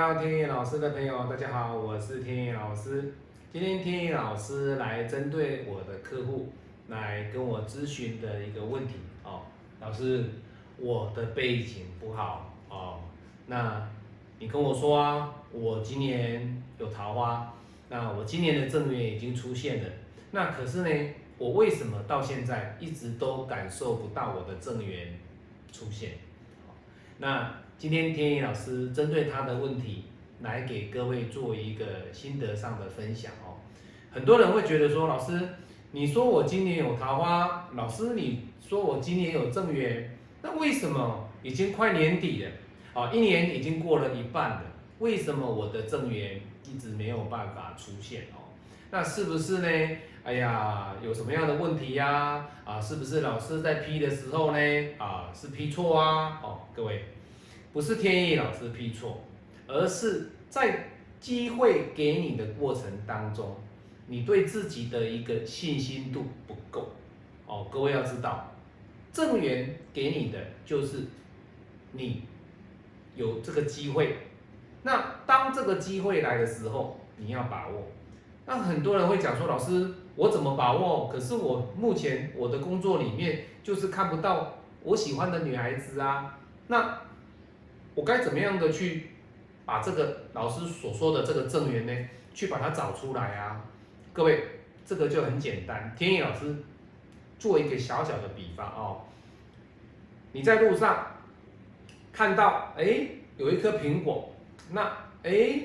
到天野老师的朋友，大家好，我是天野老师。今天天野老师来针对我的客户来跟我咨询的一个问题哦，老师，我的背景不好哦，那你跟我说啊，我今年有桃花，那我今年的正缘已经出现了，那可是呢，我为什么到现在一直都感受不到我的正缘出现？那今天天野老师针对他的问题来给各位做一个心得上的分享哦。很多人会觉得说，老师，你说我今年有桃花，老师你说我今年有正缘，那为什么已经快年底了，啊，一年已经过了一半了，为什么我的正缘一直没有办法出现哦？那是不是呢？哎呀，有什么样的问题呀？啊，是不是老师在批的时候呢？啊，是批错啊？哦，各位。不是天意老师批错，而是在机会给你的过程当中，你对自己的一个信心度不够。哦，各位要知道，正缘给你的就是你有这个机会。那当这个机会来的时候，你要把握。那很多人会讲说，老师，我怎么把握？可是我目前我的工作里面就是看不到我喜欢的女孩子啊。那我该怎么样的去把这个老师所说的这个正缘呢，去把它找出来啊？各位，这个就很简单。天意老师做一个小小的比方哦，你在路上看到哎有一颗苹果，那哎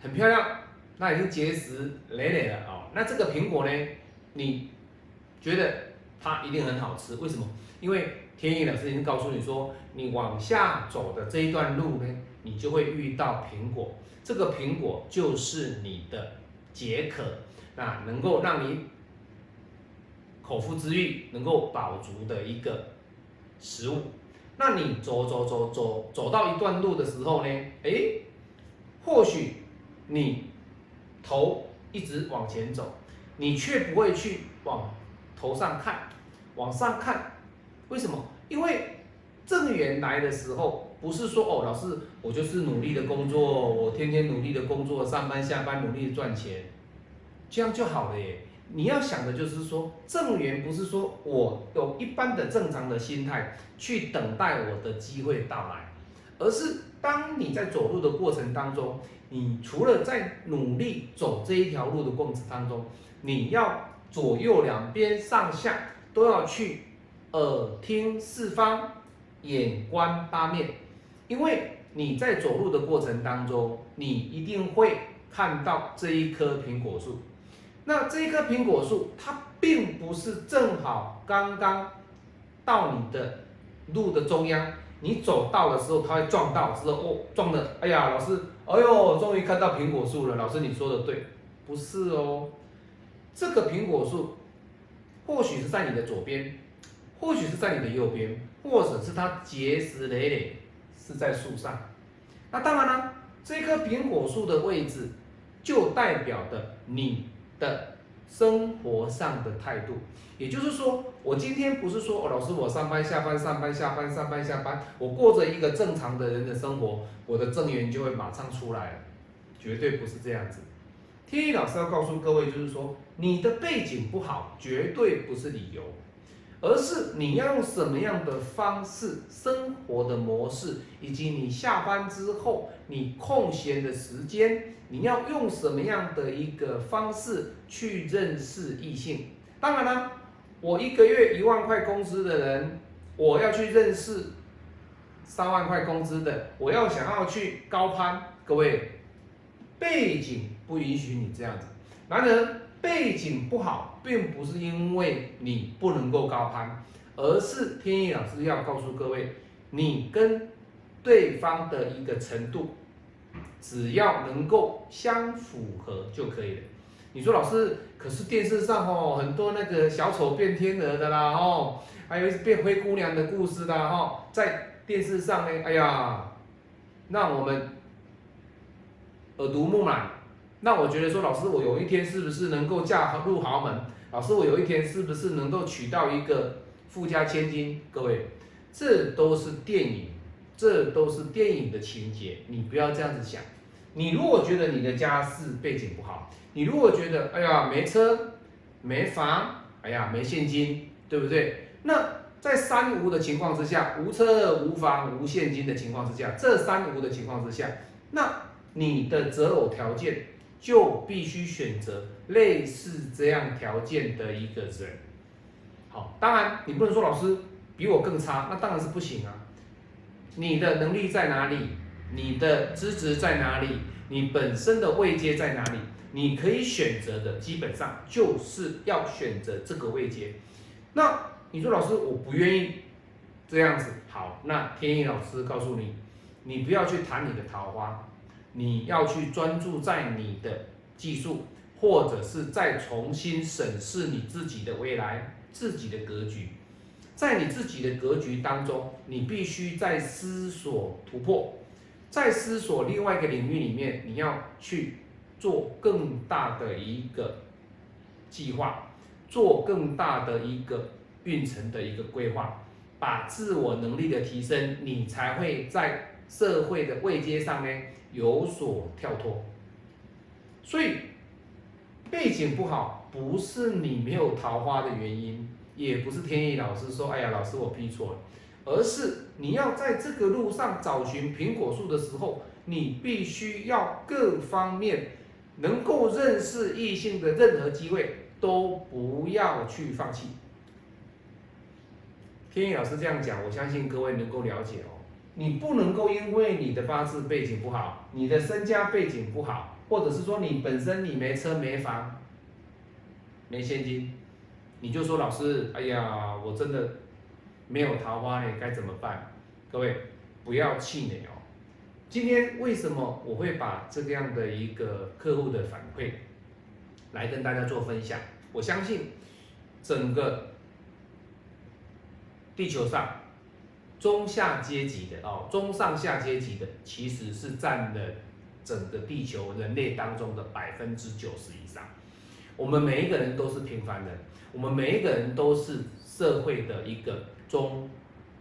很漂亮，那已经结实累累了哦。那这个苹果呢，你觉得它一定很好吃？为什么？因为天意老师已经告诉你说，你往下走的这一段路呢，你就会遇到苹果。这个苹果就是你的解渴，那能够让你口腹之欲能够饱足的一个食物。那你走走走走走到一段路的时候呢，哎，或许你头一直往前走，你却不会去往头上看，往上看。为什么？因为正缘来的时候，不是说哦，老师，我就是努力的工作，我天天努力的工作，上班下班努力的赚钱，这样就好了耶。你要想的就是说，正缘不是说我有一般的正常的心态去等待我的机会到来，而是当你在走路的过程当中，你除了在努力走这一条路的过程当中，你要左右两边上下都要去。耳听四方，眼观八面，因为你在走路的过程当中，你一定会看到这一棵苹果树。那这一棵苹果树，它并不是正好刚刚到你的路的中央，你走到的时候，它会撞到之后，哦，撞的，哎呀，老师，哎呦，终于看到苹果树了。老师，你说的对，不是哦，这个苹果树或许是在你的左边。或许是在你的右边，或者是它结实累累是在树上。那当然了，这棵苹果树的位置就代表的你的生活上的态度。也就是说，我今天不是说哦，老师我上班下班上班下班上班下班，我过着一个正常的人的生活，我的正缘就会马上出来了，绝对不是这样子。天意老师要告诉各位，就是说你的背景不好，绝对不是理由。而是你要用什么样的方式生活的模式，以及你下班之后你空闲的时间，你要用什么样的一个方式去认识异性？当然了，我一个月一万块工资的人，我要去认识三万块工资的，我要想要去高攀，各位背景不允许你这样子，男人。背景不好，并不是因为你不能够高攀，而是天意老师要告诉各位，你跟对方的一个程度，只要能够相符合就可以了。你说老师，可是电视上哦，很多那个小丑变天鹅的啦，哦，还有变灰姑娘的故事啦，哈，在电视上呢，哎呀，让我们耳濡目染。那我觉得说，老师，我有一天是不是能够嫁入豪门？老师，我有一天是不是能够娶到一个富家千金？各位，这都是电影这都是电影的情节，你不要这样子想。你如果觉得你的家世背景不好，你如果觉得哎呀没车没房，哎呀没现金，对不对？那在三无的情况之下，无车无房无现金的情况之下，这三无的情况之下，那你的择偶条件就必须选择类似这样条件的一个人。好，当然你不能说老师比我更差，那当然是不行啊。你的能力在哪里？你的资质在哪里？你本身的位阶在哪里？你可以选择的，基本上就是要选择这个位阶。那你说老师，我不愿意这样子。好，那天意老师告诉你，你不要去谈你的桃花，你要去专注在你的技术，或者是再重新审视你自己的未来、自己的格局。在你自己的格局当中，你必须在思索突破，在思索另外一个领域里面，你要去做更大的一个计划，做更大的一个运程的一个规划，把自我能力的提升，你才会在社会的位阶上呢有所跳脱。所以背景不好，不是你没有桃花的原因。也不是天意老师说，哎呀，老师我批错了，而是你要在这个路上找寻苹果树的时候，你必须要各方面能够认识异性的任何机会都不要去放弃。天意老师这样讲，我相信各位能够了解哦。你不能够因为你的八字背景不好，你的身家背景不好，或者是说你本身你没车没房，没现金。你就说老师，哎呀，我真的没有桃花呢，该怎么办？各位不要气馁哦。今天为什么我会把这样的一个客户的反馈来跟大家做分享？我相信整个地球上中下阶级的哦，中上下阶级的其实是占了整个地球人类当中的百分之九十以上。我们每一个人都是平凡人。我们每一个人都是社会的一个中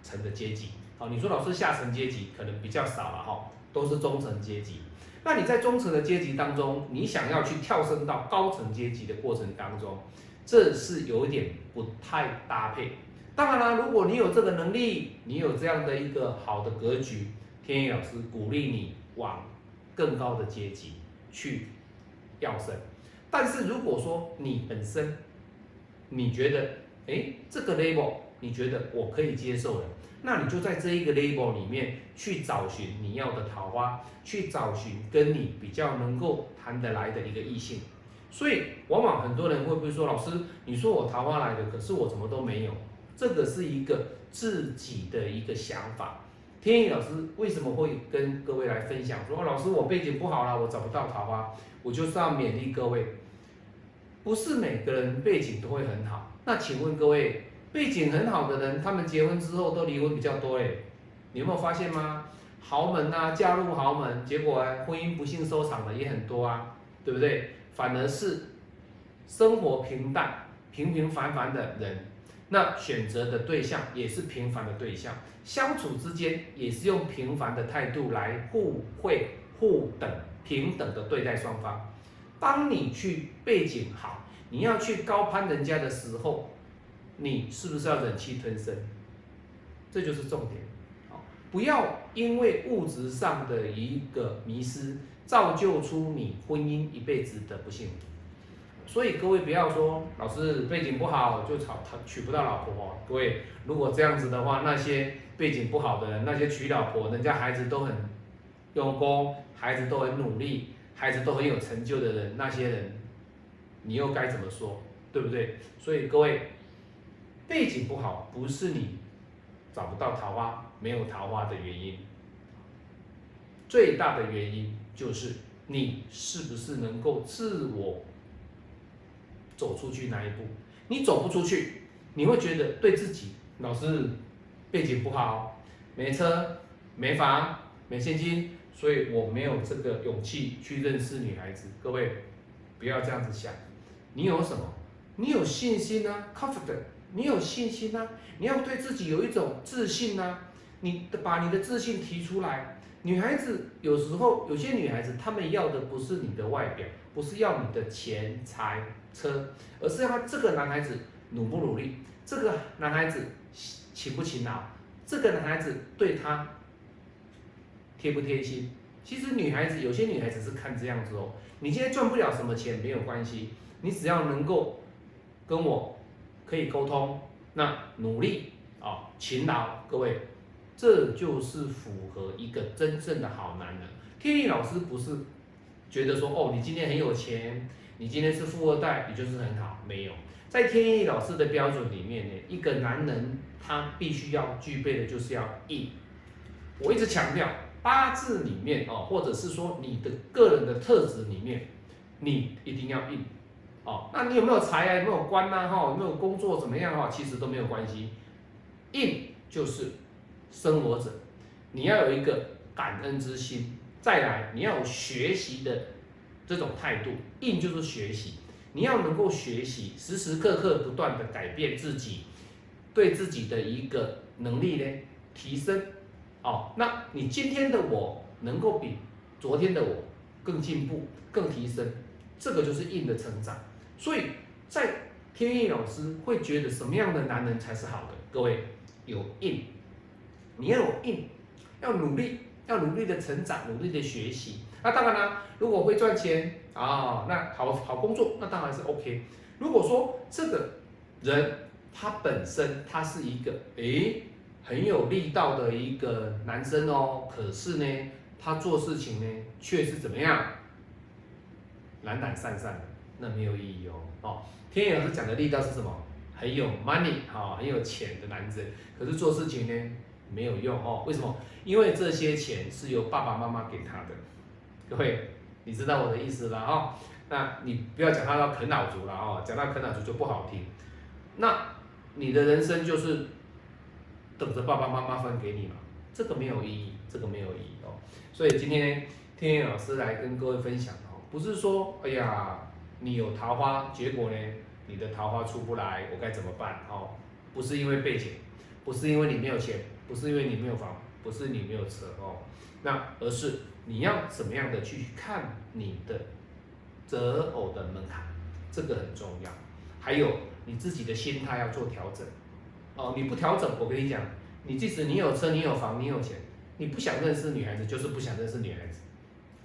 层的阶级，好，你说老师下层阶级可能比较少了哈，都是中层阶级。那你在中层的阶级当中，你想要去跳升到高层阶级的过程当中，这是有点不太搭配。当然啦，如果你有这个能力，你有这样的一个好的格局，天意老师鼓励你往更高的阶级去要升。但是如果说你本身，你觉得，哎，这个 label 你觉得我可以接受的，那你就在这一个 label 里面去找寻你要的桃花，去找寻跟你比较能够谈得来的一个异性。所以，往往很多人会不会说，老师，你说我桃花来的，可是我什么都没有，这个是一个自己的一个想法。天意老师为什么会跟各位来分享说，老师我背景不好了，我找不到桃花，我就是要勉励各位。不是每个人背景都会很好。那请问各位，背景很好的人，他们结婚之后都离婚比较多哎，你有没有发现吗？豪门呐，嫁入豪门，结果啊婚姻不幸收场的也很多啊，对不对？反而是生活平淡、平平凡凡的人，那选择的对象也是平凡的对象，相处之间也是用平凡的态度来互惠、互等、平等的对待双方。当你去背景好，你要去高攀人家的时候，你是不是要忍气吞声？这就是重点。好，不要因为物质上的一个迷失，造就出你婚姻一辈子的不幸。所以各位不要说老师背景不好就吵他娶不到老婆哦。各位如果这样子的话，那些背景不好的人，那些娶老婆，人家孩子都很用功，孩子都很努力。孩子都很有成就的人，那些人，你又该怎么说，对不对？所以各位，背景不好不是你找不到桃花、没有桃花的原因，最大的原因就是你是不是能够自我走出去那一步？你走不出去，你会觉得对自己老是背景不好，没车、没房、没现金。所以我没有这个勇气去认识女孩子。各位，不要这样子想。你有什么？你有信心啊，confident。你有信心啊，你要对自己有一种自信啊。你的把你的自信提出来。女孩子有时候有些女孩子，她们要的不是你的外表，不是要你的钱财车，而是要这个男孩子努不努力，这个男孩子勤不勤劳，这个男孩子对她贴不贴心。其实女孩子有些女孩子是看这样子哦，你今天赚不了什么钱没有关系，你只要能够跟我可以沟通，那努力啊勤劳，各位。这就是符合一个真正的好男人。天意老师不是觉得说哦，你今天很有钱，你今天是富二代，你就是很好。没有，在天意老师的标准里面呢，一个男人他必须要具备的就是要硬。我一直强调，八字里面哦，或者是说你的个人的特质里面，你一定要硬。哦，那你有没有财啊？有没有官呐？哈，有没有工作怎么样？哈，其实都没有关系。硬就是。生活者，你要有一个感恩之心，再来你要有学习的这种态度，硬就是学习，你要能够学习，时时刻刻不断的改变自己，对自己的一个能力呢提升，哦，那你今天的我能够比昨天的我更进步、更提升，这个就是硬的成长。所以在天意老师会觉得什么样的男人才是好的？各位有硬。你要有硬，要努力，要努力的成长，努力的学习。那当然啦，如果会赚钱啊，那好好工作，那当然是 OK。如果说这个人他本身他是一个诶很有力道的一个男生哦，可是呢，他做事情呢却是怎么样懒懒散散的，那没有意义哦。哦，天野老师讲的力道是什么？很有 money 哈，很有钱的男子，可是做事情呢？没有用哦，为什么？因为这些钱是由爸爸妈妈给他的，各位，你知道我的意思了哦。那你不要讲他要啃老族了哦，讲到啃老族就不好听。那你的人生就是等着爸爸妈妈分给你嘛，这个没有意义，这个没有意义哦。所以今天天野老师来跟各位分享哦，不是说哎呀你有桃花，结果呢你的桃花出不来，我该怎么办哦？不是因为背景，不是因为你没有钱。不是因为你没有房，不是你没有车哦，那而是你要怎么样的去看你的择偶的门槛，这个很重要。还有你自己的心态要做调整哦，你不调整，我跟你讲，你即使你有车，你有房，你有钱，你不想认识女孩子，就是不想认识女孩子。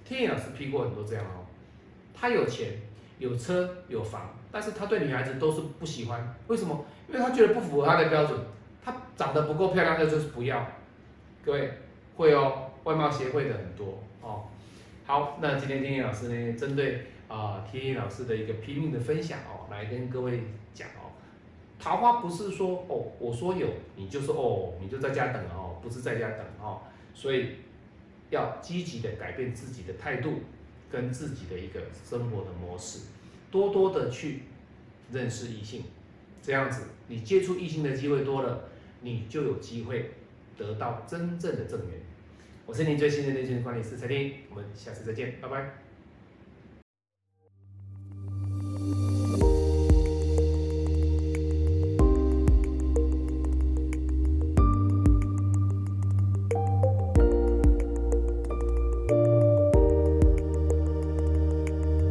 天野老师批过很多这样哦，他有钱、有车、有房，但是他对女孩子都是不喜欢，为什么？因为他觉得不符合他的标准。长得不够漂亮，那就是不要。各位会哦，外貌协会的很多哦。好，那今天天野老师呢，针对啊天野老师的一个拼命的分享哦，来跟各位讲哦，桃花不是说哦，我说有，你就是哦，你就在家等哦，不是在家等哦，所以要积极的改变自己的态度跟自己的一个生活的模式，多多的去认识异性。这样子，你接触异性的机会多了，你就有机会得到真正的正缘。我是您最新的内心管理师蔡丁，我们下次再见，拜拜。